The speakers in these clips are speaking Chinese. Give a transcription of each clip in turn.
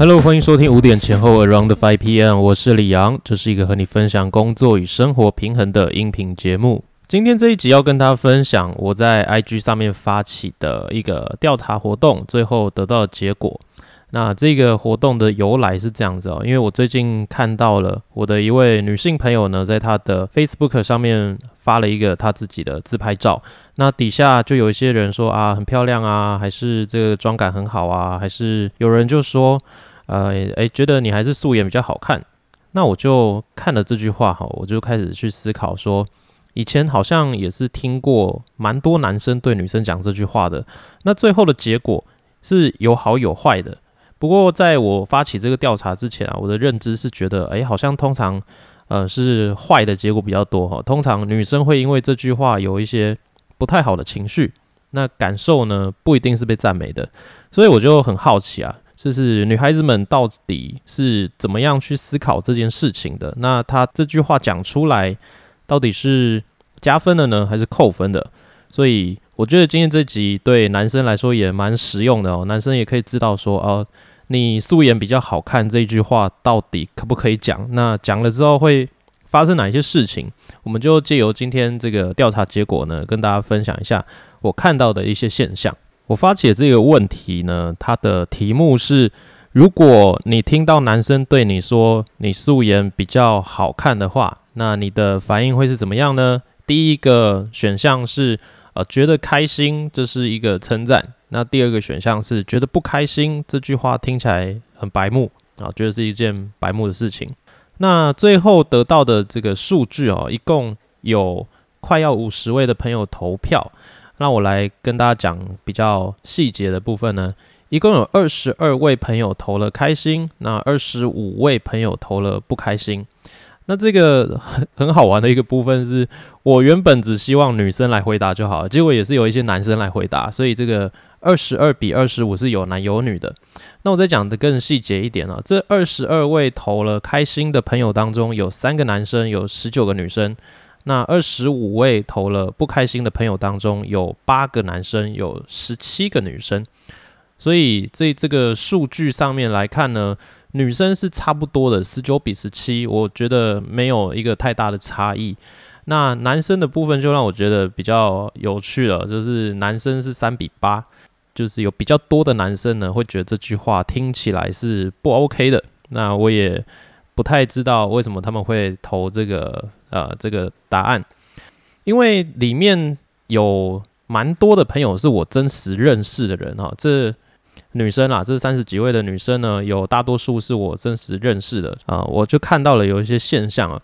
Hello，欢迎收听五点前后 Around Five PM，我是李阳，这是一个和你分享工作与生活平衡的音频节目。今天这一集要跟大家分享我在 IG 上面发起的一个调查活动，最后得到的结果。那这个活动的由来是这样子哦，因为我最近看到了我的一位女性朋友呢，在她的 Facebook 上面发了一个她自己的自拍照，那底下就有一些人说啊，很漂亮啊，还是这个妆感很好啊，还是有人就说，呃，诶，觉得你还是素颜比较好看。那我就看了这句话哈，我就开始去思考说，以前好像也是听过蛮多男生对女生讲这句话的，那最后的结果是有好有坏的。不过，在我发起这个调查之前啊，我的认知是觉得，哎，好像通常，呃，是坏的结果比较多哈。通常女生会因为这句话有一些不太好的情绪，那感受呢不一定是被赞美的。所以我就很好奇啊，就是女孩子们到底是怎么样去思考这件事情的？那她这句话讲出来，到底是加分的呢，还是扣分的？所以我觉得今天这集对男生来说也蛮实用的哦，男生也可以知道说哦。你素颜比较好看这句话到底可不可以讲？那讲了之后会发生哪一些事情？我们就借由今天这个调查结果呢，跟大家分享一下我看到的一些现象。我发起这个问题呢，它的题目是：如果你听到男生对你说你素颜比较好看的话，那你的反应会是怎么样呢？第一个选项是呃觉得开心，这是一个称赞。那第二个选项是觉得不开心，这句话听起来很白目啊，觉得是一件白目的事情。那最后得到的这个数据哦，一共有快要五十位的朋友投票。那我来跟大家讲比较细节的部分呢，一共有二十二位朋友投了开心，那二十五位朋友投了不开心。那这个很很好玩的一个部分是，我原本只希望女生来回答就好了，结果也是有一些男生来回答，所以这个。二十二比二十五是有男有女的，那我再讲的更细节一点啊，这二十二位投了开心的朋友当中，有三个男生，有十九个女生。那二十五位投了不开心的朋友当中，有八个男生，有十七个女生。所以这这个数据上面来看呢，女生是差不多的，十九比十七，我觉得没有一个太大的差异。那男生的部分就让我觉得比较有趣了，就是男生是三比八。就是有比较多的男生呢，会觉得这句话听起来是不 OK 的。那我也不太知道为什么他们会投这个呃这个答案，因为里面有蛮多的朋友是我真实认识的人哈。这女生啊，这三十几位的女生呢，有大多数是我真实认识的啊。我就看到了有一些现象啊，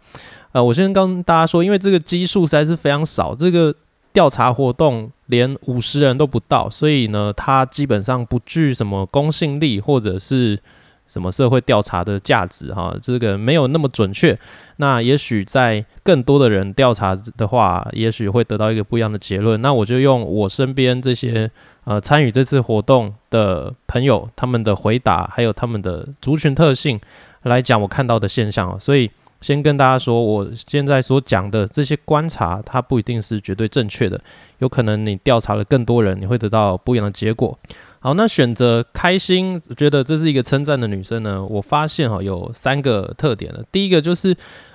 呃，我先跟大家说，因为这个基数实在是非常少，这个。调查活动连五十人都不到，所以呢，它基本上不具什么公信力或者是什么社会调查的价值哈，这个没有那么准确。那也许在更多的人调查的话，也许会得到一个不一样的结论。那我就用我身边这些呃参与这次活动的朋友他们的回答，还有他们的族群特性来讲我看到的现象所以。先跟大家说，我现在所讲的这些观察，它不一定是绝对正确的，有可能你调查了更多人，你会得到不一样的结果。好，那选择开心，觉得这是一个称赞的女生呢？我发现哈，有三个特点了。第一个就是，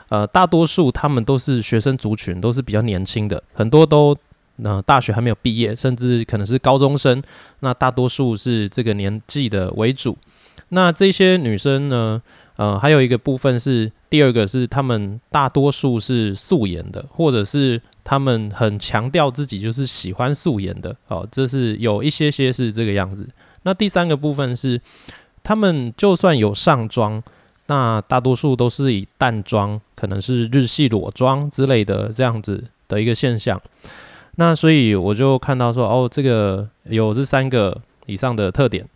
呃，大多数她们都是学生族群，都是比较年轻的，很多都呃大学还没有毕业，甚至可能是高中生。那大多数是这个年纪的为主。那这些女生呢？呃，还有一个部分是，第二个是他们大多数是素颜的，或者是他们很强调自己就是喜欢素颜的，哦，这是有一些些是这个样子。那第三个部分是，他们就算有上妆，那大多数都是以淡妆，可能是日系裸妆之类的这样子的一个现象。那所以我就看到说，哦，这个有这三个以上的特点。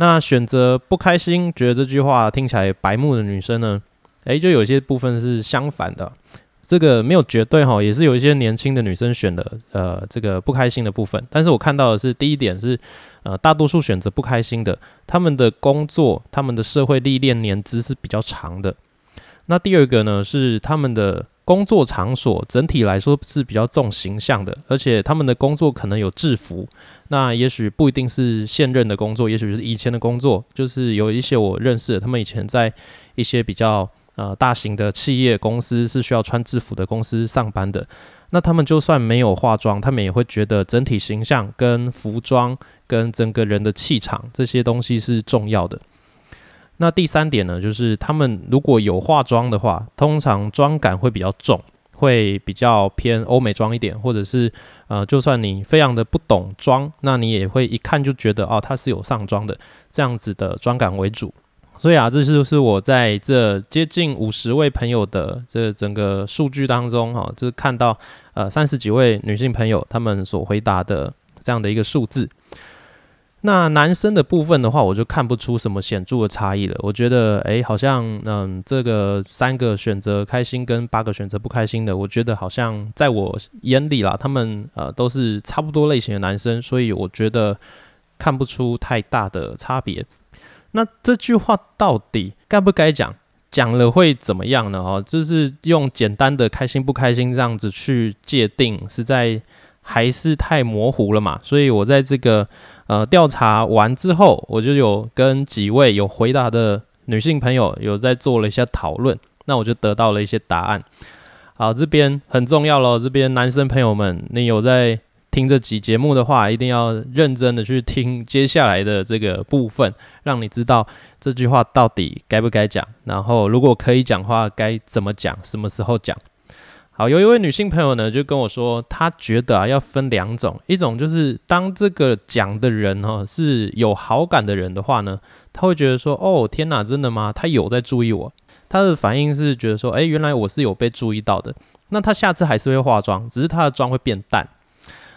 那选择不开心，觉得这句话听起来白目的女生呢？诶，就有些部分是相反的。这个没有绝对哈，也是有一些年轻的女生选的呃这个不开心的部分。但是我看到的是第一点是呃大多数选择不开心的，他们的工作、他们的社会历练年资是比较长的。那第二个呢是他们的。工作场所整体来说是比较重形象的，而且他们的工作可能有制服，那也许不一定是现任的工作，也许是以前的工作，就是有一些我认识的，他们以前在一些比较呃大型的企业公司是需要穿制服的公司上班的，那他们就算没有化妆，他们也会觉得整体形象跟服装跟整个人的气场这些东西是重要的。那第三点呢，就是他们如果有化妆的话，通常妆感会比较重，会比较偏欧美妆一点，或者是呃，就算你非常的不懂妆，那你也会一看就觉得哦，它是有上妆的这样子的妆感为主。所以啊，这就是我在这接近五十位朋友的这整个数据当中，哈，就是看到呃三十几位女性朋友他们所回答的这样的一个数字。那男生的部分的话，我就看不出什么显著的差异了。我觉得，诶，好像，嗯，这个三个选择开心跟八个选择不开心的，我觉得好像在我眼里啦，他们呃都是差不多类型的男生，所以我觉得看不出太大的差别。那这句话到底该不该讲？讲了会怎么样呢？哦，就是用简单的开心不开心这样子去界定，实在还是太模糊了嘛。所以我在这个。呃，调查完之后，我就有跟几位有回答的女性朋友有在做了一下讨论，那我就得到了一些答案。好，这边很重要喽，这边男生朋友们，你有在听这集节目的话，一定要认真的去听接下来的这个部分，让你知道这句话到底该不该讲，然后如果可以讲话，该怎么讲，什么时候讲。好，有一位女性朋友呢，就跟我说，她觉得啊，要分两种，一种就是当这个讲的人哈是有好感的人的话呢，她会觉得说，哦，天哪，真的吗？他有在注意我，她的反应是觉得说，哎，原来我是有被注意到的，那她下次还是会化妆，只是她的妆会变淡，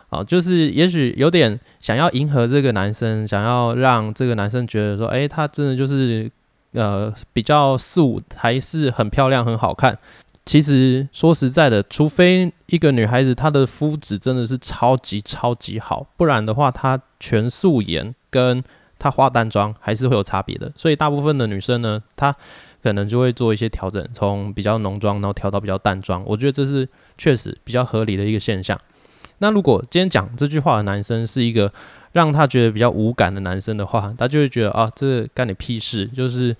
啊，就是也许有点想要迎合这个男生，想要让这个男生觉得说，哎，她真的就是呃比较素，还是很漂亮，很好看。其实说实在的，除非一个女孩子她的肤质真的是超级超级好，不然的话，她全素颜跟她化淡妆还是会有差别的。所以大部分的女生呢，她可能就会做一些调整，从比较浓妆然后调到比较淡妆。我觉得这是确实比较合理的一个现象。那如果今天讲这句话的男生是一个让他觉得比较无感的男生的话，他就会觉得啊，这干你屁事，就是。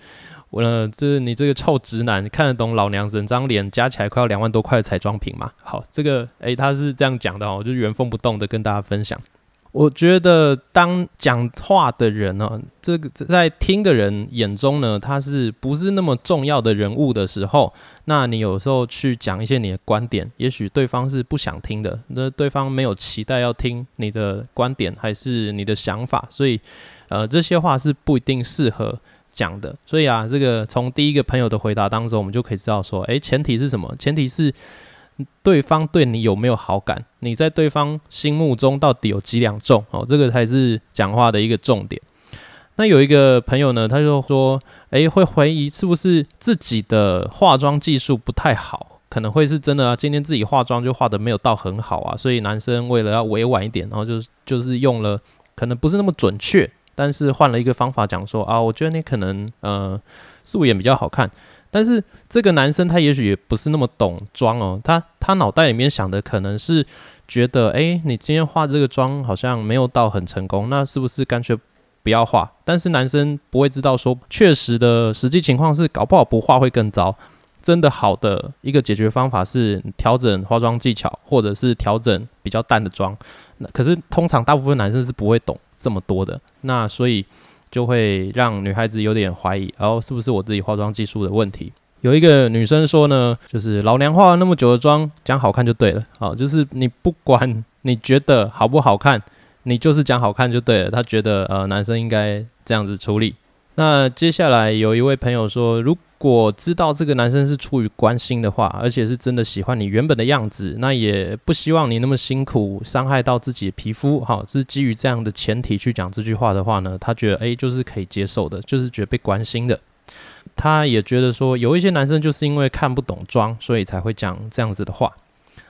我呢这你这个臭直男，看得懂老娘整张脸加起来快要两万多块的彩妆品吗？好，这个诶，他是这样讲的哦，我就原封不动的跟大家分享。我觉得当讲话的人呢，这个在听的人眼中呢，他是不是那么重要的人物的时候，那你有时候去讲一些你的观点，也许对方是不想听的，那对方没有期待要听你的观点还是你的想法，所以呃，这些话是不一定适合。讲的，所以啊，这个从第一个朋友的回答当中，我们就可以知道说，诶，前提是什么？前提是对方对你有没有好感？你在对方心目中到底有几两重？哦，这个才是讲话的一个重点。那有一个朋友呢，他就说，诶，会怀疑是不是自己的化妆技术不太好？可能会是真的啊，今天自己化妆就化的没有到很好啊，所以男生为了要委婉一点，然后就就是用了可能不是那么准确。但是换了一个方法讲说啊，我觉得你可能呃素颜比较好看。但是这个男生他也许也不是那么懂妆哦，他他脑袋里面想的可能是觉得，哎，你今天化这个妆好像没有到很成功，那是不是干脆不要化？但是男生不会知道说，确实的实际情况是，搞不好不化会更糟。真的好的一个解决方法是调整化妆技巧，或者是调整比较淡的妆。那可是通常大部分男生是不会懂。这么多的，那所以就会让女孩子有点怀疑，然后是不是我自己化妆技术的问题？有一个女生说呢，就是老娘化了那么久的妆，讲好看就对了。好，就是你不管你觉得好不好看，你就是讲好看就对了。她觉得呃，男生应该这样子处理。那接下来有一位朋友说，如果知道这个男生是出于关心的话，而且是真的喜欢你原本的样子，那也不希望你那么辛苦，伤害到自己的皮肤，好，是基于这样的前提去讲这句话的话呢，他觉得诶就是可以接受的，就是觉得被关心的。他也觉得说，有一些男生就是因为看不懂妆，所以才会讲这样子的话。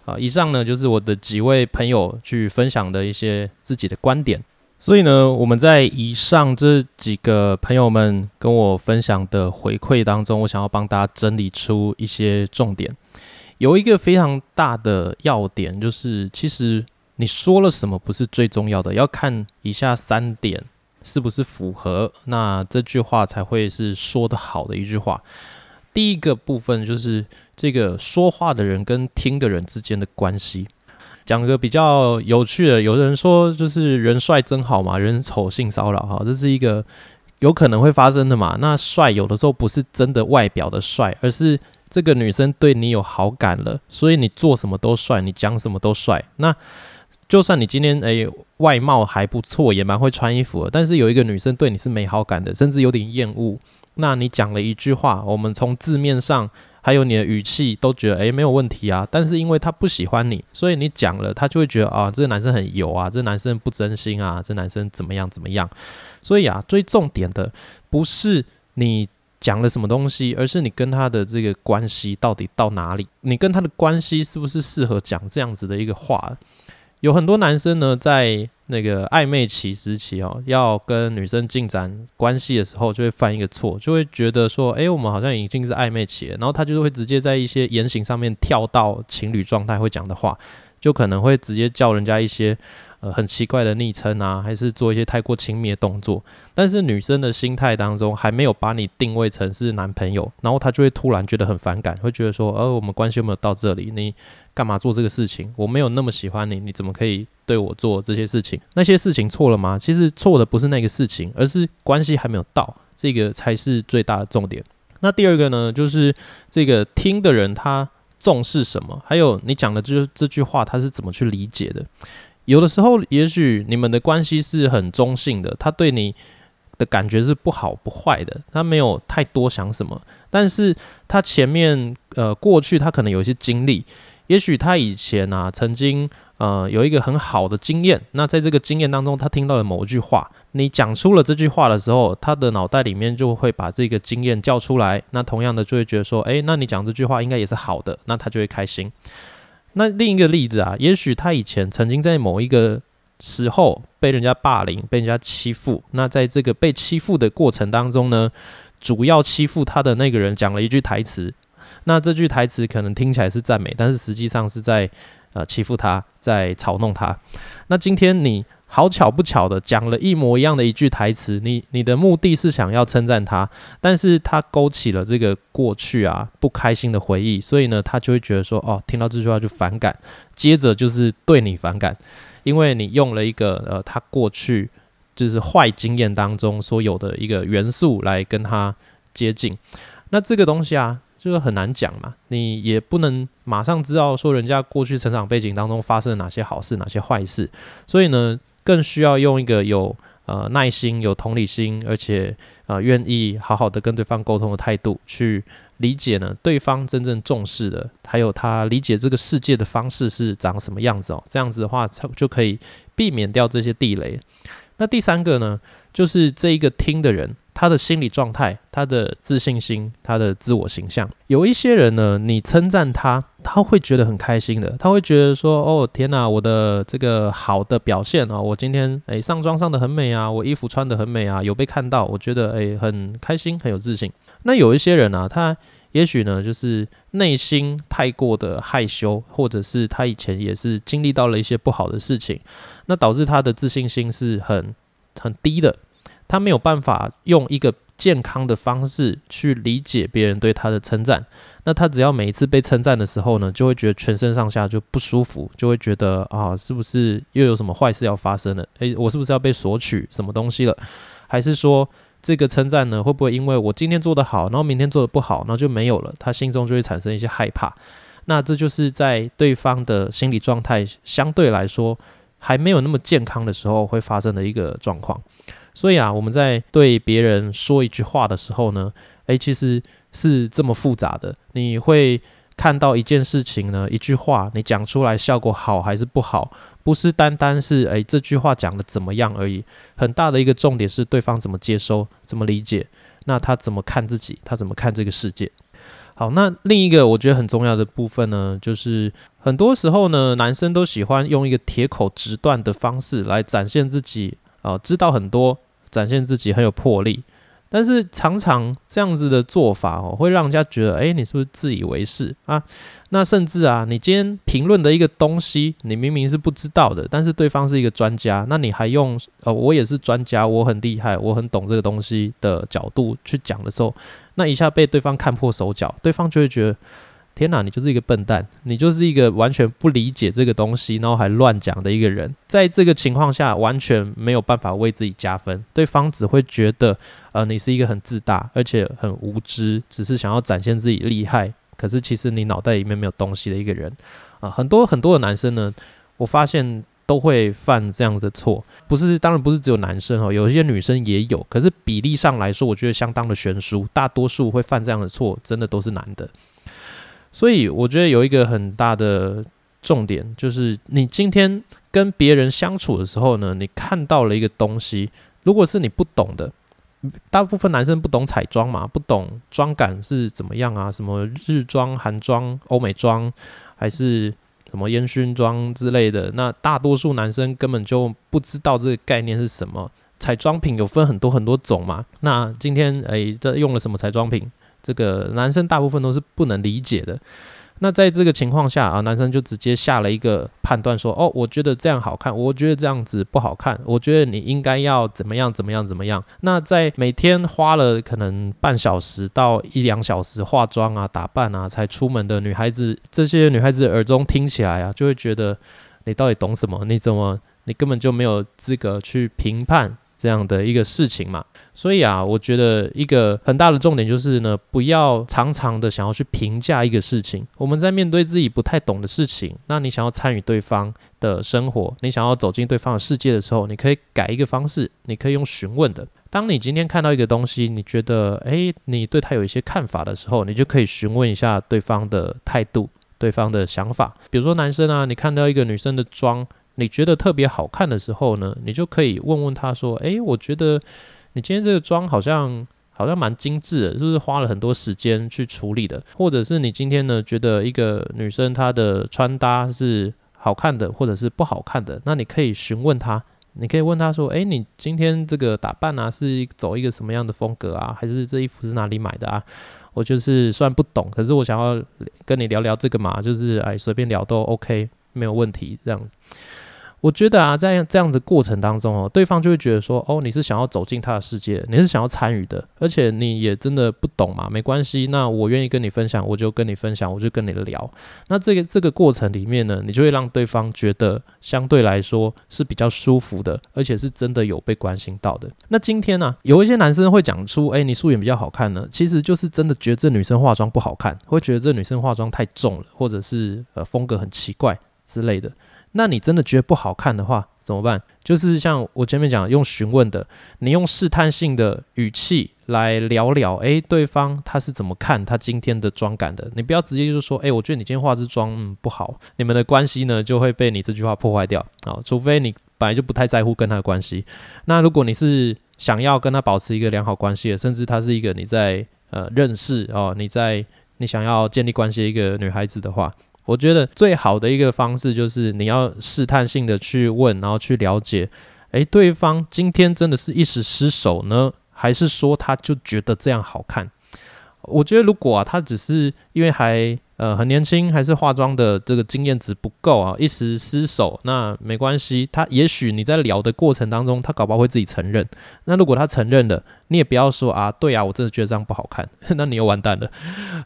啊，以上呢就是我的几位朋友去分享的一些自己的观点。所以呢，我们在以上这几个朋友们跟我分享的回馈当中，我想要帮大家整理出一些重点。有一个非常大的要点，就是其实你说了什么不是最重要的，要看以下三点是不是符合，那这句话才会是说的好的一句话。第一个部分就是这个说话的人跟听的人之间的关系。讲个比较有趣的，有的人说就是人帅真好嘛，人丑性骚扰哈，这是一个有可能会发生的嘛。那帅有的时候不是真的外表的帅，而是这个女生对你有好感了，所以你做什么都帅，你讲什么都帅。那就算你今天诶外貌还不错，也蛮会穿衣服的，但是有一个女生对你是没好感的，甚至有点厌恶。那你讲了一句话，我们从字面上还有你的语气都觉得诶没有问题啊，但是因为他不喜欢你，所以你讲了，他就会觉得啊这个男生很油啊，这男生不真心啊，这男生怎么样怎么样。所以啊，最重点的不是你讲了什么东西，而是你跟他的这个关系到底到哪里，你跟他的关系是不是适合讲这样子的一个话。有很多男生呢，在那个暧昧期时期哦，要跟女生进展关系的时候，就会犯一个错，就会觉得说，哎，我们好像已经是暧昧期了，然后他就会直接在一些言行上面跳到情侣状态会讲的话，就可能会直接叫人家一些。呃，很奇怪的昵称啊，还是做一些太过亲密的动作，但是女生的心态当中还没有把你定位成是男朋友，然后她就会突然觉得很反感，会觉得说，呃，我们关系有没有到这里？你干嘛做这个事情？我没有那么喜欢你，你怎么可以对我做这些事情？那些事情错了吗？其实错的不是那个事情，而是关系还没有到，这个才是最大的重点。那第二个呢，就是这个听的人他重视什么？还有你讲的这这句话，他是怎么去理解的？有的时候，也许你们的关系是很中性的，他对你的感觉是不好不坏的，他没有太多想什么。但是他前面呃过去他可能有一些经历，也许他以前啊曾经呃有一个很好的经验，那在这个经验当中，他听到了某一句话，你讲出了这句话的时候，他的脑袋里面就会把这个经验叫出来，那同样的就会觉得说，诶，那你讲这句话应该也是好的，那他就会开心。那另一个例子啊，也许他以前曾经在某一个时候被人家霸凌、被人家欺负。那在这个被欺负的过程当中呢，主要欺负他的那个人讲了一句台词。那这句台词可能听起来是赞美，但是实际上是在呃欺负他，在嘲弄他。那今天你。好巧不巧的讲了一模一样的一句台词，你你的目的是想要称赞他，但是他勾起了这个过去啊不开心的回忆，所以呢他就会觉得说哦听到这句话就反感，接着就是对你反感，因为你用了一个呃他过去就是坏经验当中所有的一个元素来跟他接近，那这个东西啊就是很难讲嘛，你也不能马上知道说人家过去成长背景当中发生了哪些好事哪些坏事，所以呢。更需要用一个有呃耐心、有同理心，而且呃愿意好好的跟对方沟通的态度，去理解呢对方真正重视的，还有他理解这个世界的方式是长什么样子哦。这样子的话，才就可以避免掉这些地雷。那第三个呢，就是这一个听的人。他的心理状态、他的自信心、他的自我形象，有一些人呢，你称赞他，他会觉得很开心的，他会觉得说：“哦，天哪，我的这个好的表现啊，我今天诶上妆上的很美啊，我衣服穿的很美啊，有被看到，我觉得诶很开心，很有自信。”那有一些人呢，他也许呢，就是内心太过的害羞，或者是他以前也是经历到了一些不好的事情，那导致他的自信心是很很低的。他没有办法用一个健康的方式去理解别人对他的称赞，那他只要每一次被称赞的时候呢，就会觉得全身上下就不舒服，就会觉得啊，是不是又有什么坏事要发生了？诶，我是不是要被索取什么东西了？还是说这个称赞呢，会不会因为我今天做得好，然后明天做得不好，然后就没有了？他心中就会产生一些害怕。那这就是在对方的心理状态相对来说还没有那么健康的时候会发生的一个状况。所以啊，我们在对别人说一句话的时候呢，诶，其实是这么复杂的。你会看到一件事情呢，一句话你讲出来效果好还是不好，不是单单是诶这句话讲的怎么样而已。很大的一个重点是对方怎么接收、怎么理解，那他怎么看自己，他怎么看这个世界。好，那另一个我觉得很重要的部分呢，就是很多时候呢，男生都喜欢用一个铁口直断的方式来展现自己。哦，知道很多，展现自己很有魄力，但是常常这样子的做法哦，会让人家觉得，哎，你是不是自以为是啊？那甚至啊，你今天评论的一个东西，你明明是不知道的，但是对方是一个专家，那你还用呃，我也是专家，我很厉害，我很懂这个东西的角度去讲的时候，那一下被对方看破手脚，对方就会觉得。天哪，你就是一个笨蛋，你就是一个完全不理解这个东西，然后还乱讲的一个人。在这个情况下，完全没有办法为自己加分，对方只会觉得，呃，你是一个很自大，而且很无知，只是想要展现自己厉害。可是其实你脑袋里面没有东西的一个人啊，很多很多的男生呢，我发现都会犯这样的错，不是，当然不是只有男生哦，有一些女生也有，可是比例上来说，我觉得相当的悬殊，大多数会犯这样的错，真的都是男的。所以我觉得有一个很大的重点，就是你今天跟别人相处的时候呢，你看到了一个东西，如果是你不懂的，大部分男生不懂彩妆嘛，不懂妆感是怎么样啊，什么日妆、韩妆、欧美妆，还是什么烟熏妆之类的，那大多数男生根本就不知道这个概念是什么。彩妆品有分很多很多种嘛，那今天诶，这用了什么彩妆品？这个男生大部分都是不能理解的。那在这个情况下啊，男生就直接下了一个判断，说：“哦，我觉得这样好看，我觉得这样子不好看，我觉得你应该要怎么样怎么样怎么样。”那在每天花了可能半小时到一两小时化妆啊、打扮啊才出门的女孩子，这些女孩子耳中听起来啊，就会觉得你到底懂什么？你怎么你根本就没有资格去评判？这样的一个事情嘛，所以啊，我觉得一个很大的重点就是呢，不要常常的想要去评价一个事情。我们在面对自己不太懂的事情，那你想要参与对方的生活，你想要走进对方的世界的时候，你可以改一个方式，你可以用询问的。当你今天看到一个东西，你觉得诶，你对他有一些看法的时候，你就可以询问一下对方的态度、对方的想法。比如说男生啊，你看到一个女生的妆。你觉得特别好看的时候呢，你就可以问问他说：“诶，我觉得你今天这个妆好像好像蛮精致的，是不是花了很多时间去处理的？或者是你今天呢觉得一个女生她的穿搭是好看的，或者是不好看的？那你可以询问她，你可以问她说：诶，你今天这个打扮啊，是走一个什么样的风格啊？还是这衣服是哪里买的啊？我就是虽然不懂，可是我想要跟你聊聊这个嘛，就是哎随便聊都 OK，没有问题这样子。”我觉得啊，在这样的过程当中哦，对方就会觉得说，哦，你是想要走进他的世界，你是想要参与的，而且你也真的不懂嘛，没关系，那我愿意跟你分享，我就跟你分享，我就跟你聊。那这个这个过程里面呢，你就会让对方觉得相对来说是比较舒服的，而且是真的有被关心到的。那今天呢，有一些男生会讲出，哎，你素颜比较好看呢，其实就是真的觉得这女生化妆不好看，会觉得这女生化妆太重了，或者是呃风格很奇怪之类的。那你真的觉得不好看的话怎么办？就是像我前面讲，用询问的，你用试探性的语气来聊聊，诶，对方他是怎么看他今天的妆感的？你不要直接就说，诶，我觉得你今天化这妆嗯不好，你们的关系呢就会被你这句话破坏掉啊！除非你本来就不太在乎跟他的关系。那如果你是想要跟他保持一个良好关系的，甚至他是一个你在呃认识哦，你在你想要建立关系的一个女孩子的话。我觉得最好的一个方式就是你要试探性的去问，然后去了解，诶，对方今天真的是一时失手呢，还是说他就觉得这样好看？我觉得如果啊，他只是因为还。呃，很年轻，还是化妆的这个经验值不够啊，一时失手，那没关系。他也许你在聊的过程当中，他搞不好会自己承认。那如果他承认了，你也不要说啊，对啊，我真的觉得这样不好看，那你又完蛋了。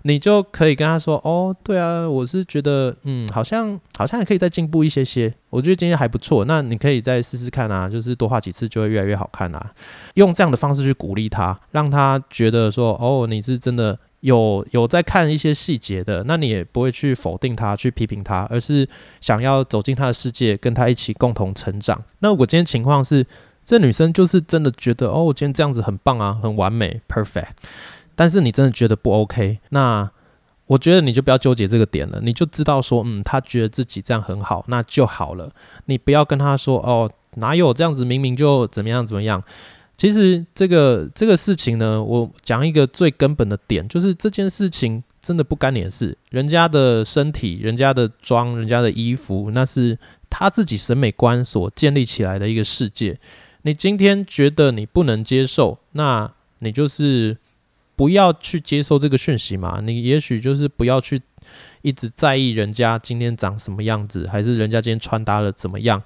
你就可以跟他说，哦，对啊，我是觉得，嗯，好像好像还可以再进步一些些。我觉得今天还不错，那你可以再试试看啊，就是多画几次就会越来越好看啊。用这样的方式去鼓励他，让他觉得说，哦，你是真的。有有在看一些细节的，那你也不会去否定他、去批评他，而是想要走进他的世界，跟他一起共同成长。那我今天情况是，这女生就是真的觉得，哦，今天这样子很棒啊，很完美，perfect。但是你真的觉得不 OK，那我觉得你就不要纠结这个点了，你就知道说，嗯，她觉得自己这样很好，那就好了。你不要跟她说，哦，哪有这样子，明明就怎么样怎么样。其实这个这个事情呢，我讲一个最根本的点，就是这件事情真的不干你的事。人家的身体、人家的妆、人家的衣服，那是他自己审美观所建立起来的一个世界。你今天觉得你不能接受，那你就是不要去接受这个讯息嘛。你也许就是不要去一直在意人家今天长什么样子，还是人家今天穿搭了怎么样。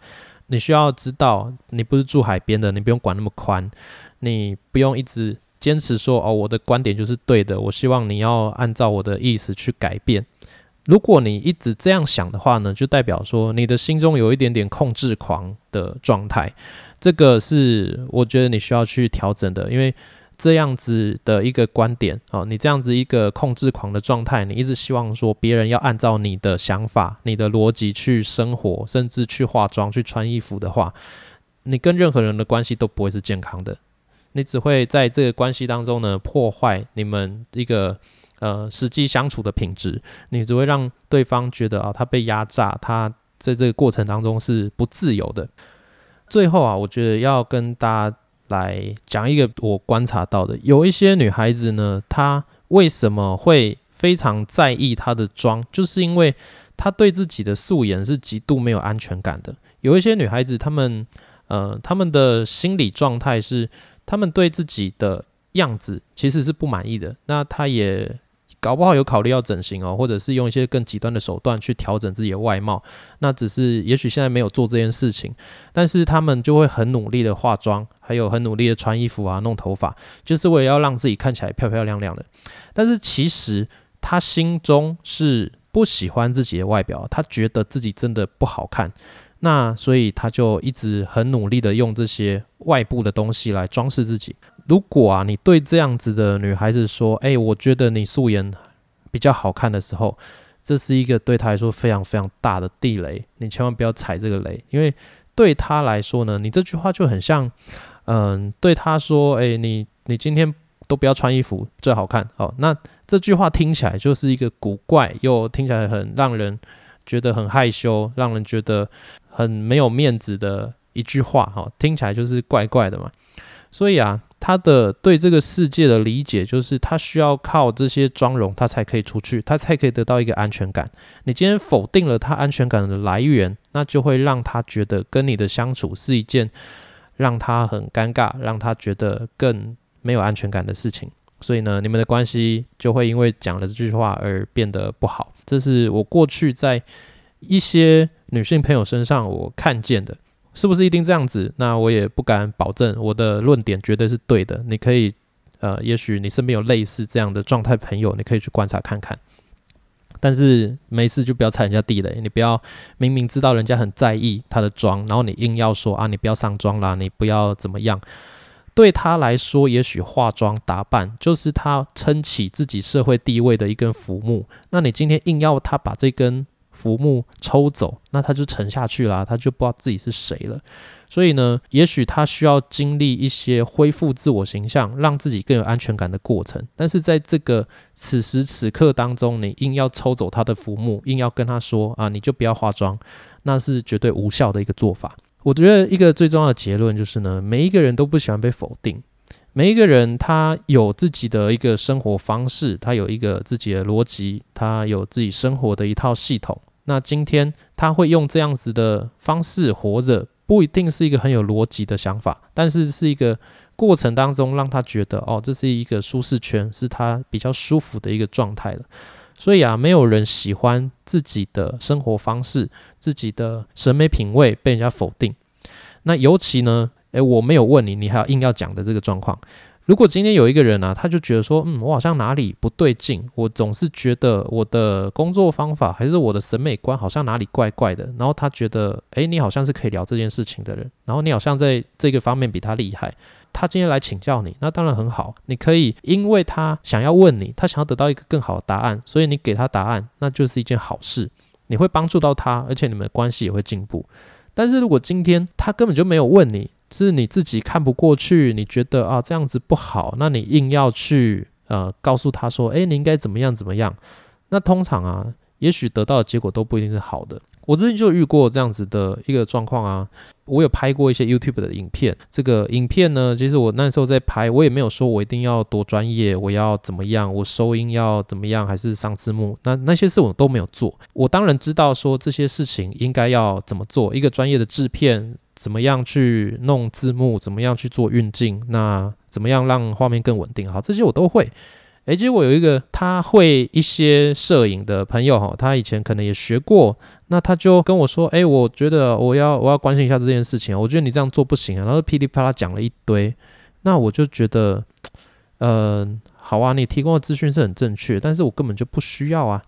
你需要知道，你不是住海边的，你不用管那么宽，你不用一直坚持说哦，我的观点就是对的。我希望你要按照我的意思去改变。如果你一直这样想的话呢，就代表说你的心中有一点点控制狂的状态，这个是我觉得你需要去调整的，因为这样子的一个观点啊，你这样子一个控制狂的状态，你一直希望说别人要按照你的想法、你的逻辑去生活，甚至去化妆、去穿衣服的话，你跟任何人的关系都不会是健康的，你只会在这个关系当中呢破坏你们一个。呃，实际相处的品质，你只会让对方觉得啊，他被压榨，他在这个过程当中是不自由的。最后啊，我觉得要跟大家来讲一个我观察到的，有一些女孩子呢，她为什么会非常在意她的妆，就是因为她对自己的素颜是极度没有安全感的。有一些女孩子，她们呃，她们的心理状态是，她们对自己的样子其实是不满意的。那她也。搞不好有考虑要整形哦，或者是用一些更极端的手段去调整自己的外貌。那只是也许现在没有做这件事情，但是他们就会很努力的化妆，还有很努力的穿衣服啊、弄头发，就是为了要让自己看起来漂漂亮亮的。但是其实他心中是不喜欢自己的外表，他觉得自己真的不好看。那所以他就一直很努力的用这些外部的东西来装饰自己。如果啊，你对这样子的女孩子说：“哎，我觉得你素颜比较好看的时候”，这是一个对她来说非常非常大的地雷，你千万不要踩这个雷，因为对她来说呢，你这句话就很像，嗯，对她说：“哎，你你今天都不要穿衣服最好看。”哦，那这句话听起来就是一个古怪又听起来很让人觉得很害羞，让人觉得很没有面子的一句话，哈，听起来就是怪怪的嘛。所以啊。他的对这个世界的理解，就是他需要靠这些妆容，他才可以出去，他才可以得到一个安全感。你今天否定了他安全感的来源，那就会让他觉得跟你的相处是一件让他很尴尬，让他觉得更没有安全感的事情。所以呢，你们的关系就会因为讲了这句话而变得不好。这是我过去在一些女性朋友身上我看见的。是不是一定这样子？那我也不敢保证我的论点绝对是对的。你可以，呃，也许你身边有类似这样的状态朋友，你可以去观察看看。但是没事就不要踩人家地雷，你不要明明知道人家很在意他的妆，然后你硬要说啊，你不要上妆啦，你不要怎么样。对他来说，也许化妆打扮就是他撑起自己社会地位的一根浮木。那你今天硬要他把这根。浮木抽走，那他就沉下去了，他就不知道自己是谁了。所以呢，也许他需要经历一些恢复自我形象，让自己更有安全感的过程。但是在这个此时此刻当中，你硬要抽走他的浮木，硬要跟他说啊，你就不要化妆，那是绝对无效的一个做法。我觉得一个最重要的结论就是呢，每一个人都不喜欢被否定，每一个人他有自己的一个生活方式，他有一个自己的逻辑，他有自己生活的一套系统。那今天他会用这样子的方式活着，不一定是一个很有逻辑的想法，但是是一个过程当中让他觉得哦，这是一个舒适圈，是他比较舒服的一个状态了。所以啊，没有人喜欢自己的生活方式、自己的审美品味被人家否定。那尤其呢，诶，我没有问你，你还要硬要讲的这个状况。如果今天有一个人呢，他就觉得说，嗯，我好像哪里不对劲，我总是觉得我的工作方法还是我的审美观好像哪里怪怪的，然后他觉得，诶，你好像是可以聊这件事情的人，然后你好像在这个方面比他厉害，他今天来请教你，那当然很好，你可以因为他想要问你，他想要得到一个更好的答案，所以你给他答案，那就是一件好事，你会帮助到他，而且你们的关系也会进步。但是如果今天他根本就没有问你，是你自己看不过去，你觉得啊这样子不好，那你硬要去呃告诉他说，诶，你应该怎么样怎么样？那通常啊，也许得到的结果都不一定是好的。我之前就遇过这样子的一个状况啊，我有拍过一些 YouTube 的影片。这个影片呢，其实我那时候在拍，我也没有说我一定要多专业，我要怎么样，我收音要怎么样，还是上字幕，那那些事我都没有做。我当然知道说这些事情应该要怎么做，一个专业的制片。怎么样去弄字幕？怎么样去做运镜？那怎么样让画面更稳定？好，这些我都会。诶，结果有一个他会一些摄影的朋友哈，他以前可能也学过，那他就跟我说：“诶，我觉得我要我要关心一下这件事情，我觉得你这样做不行啊。”然后噼里啪啦讲了一堆，那我就觉得，呃，好啊，你提供的资讯是很正确，但是我根本就不需要啊。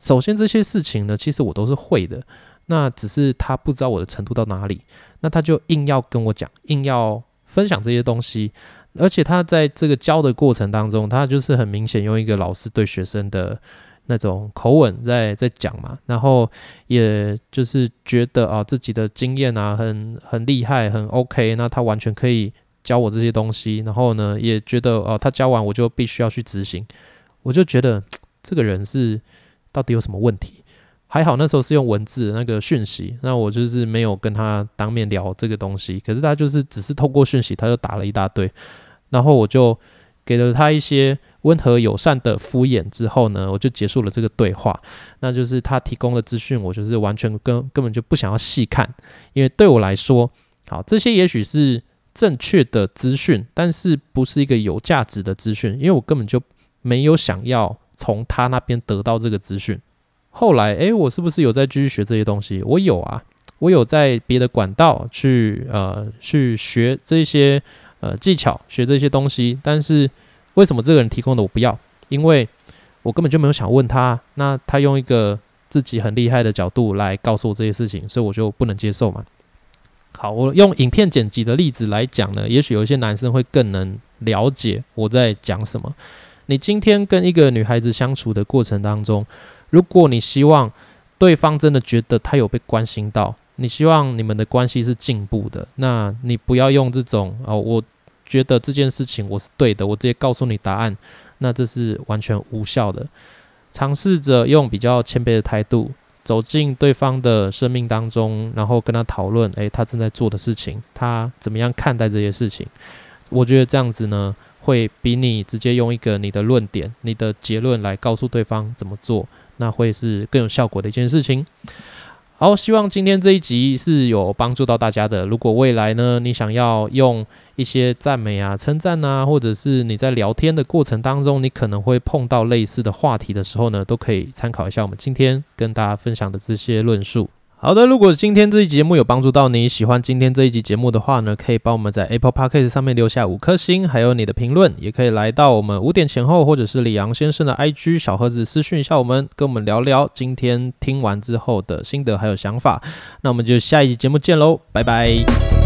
首先这些事情呢，其实我都是会的，那只是他不知道我的程度到哪里，那他就硬要跟我讲，硬要分享这些东西。而且他在这个教的过程当中，他就是很明显用一个老师对学生的那种口吻在在讲嘛，然后也就是觉得啊自己的经验啊很很厉害，很 OK，那他完全可以教我这些东西，然后呢也觉得哦他教完我就必须要去执行，我就觉得这个人是到底有什么问题？还好那时候是用文字那个讯息，那我就是没有跟他当面聊这个东西，可是他就是只是透过讯息，他就打了一大堆。然后我就给了他一些温和友善的敷衍，之后呢，我就结束了这个对话。那就是他提供的资讯，我就是完全根根本就不想要细看，因为对我来说，好这些也许是正确的资讯，但是不是一个有价值的资讯，因为我根本就没有想要从他那边得到这个资讯。后来，诶，我是不是有在继续学这些东西？我有啊，我有在别的管道去呃去学这些。呃，技巧学这些东西，但是为什么这个人提供的我不要？因为我根本就没有想问他，那他用一个自己很厉害的角度来告诉我这些事情，所以我就不能接受嘛。好，我用影片剪辑的例子来讲呢，也许有一些男生会更能了解我在讲什么。你今天跟一个女孩子相处的过程当中，如果你希望对方真的觉得他有被关心到，你希望你们的关系是进步的，那你不要用这种哦，我。觉得这件事情我是对的，我直接告诉你答案，那这是完全无效的。尝试着用比较谦卑的态度走进对方的生命当中，然后跟他讨论，诶，他正在做的事情，他怎么样看待这些事情？我觉得这样子呢，会比你直接用一个你的论点、你的结论来告诉对方怎么做，那会是更有效果的一件事情。好，希望今天这一集是有帮助到大家的。如果未来呢，你想要用一些赞美啊、称赞啊，或者是你在聊天的过程当中，你可能会碰到类似的话题的时候呢，都可以参考一下我们今天跟大家分享的这些论述。好的，如果今天这一节目有帮助到你，喜欢今天这一集节目的话呢，可以帮我们在 Apple Podcast 上面留下五颗星，还有你的评论，也可以来到我们五点前后，或者是李阳先生的 IG 小盒子私讯一下我们，跟我们聊聊今天听完之后的心得还有想法。那我们就下一集节目见喽，拜拜。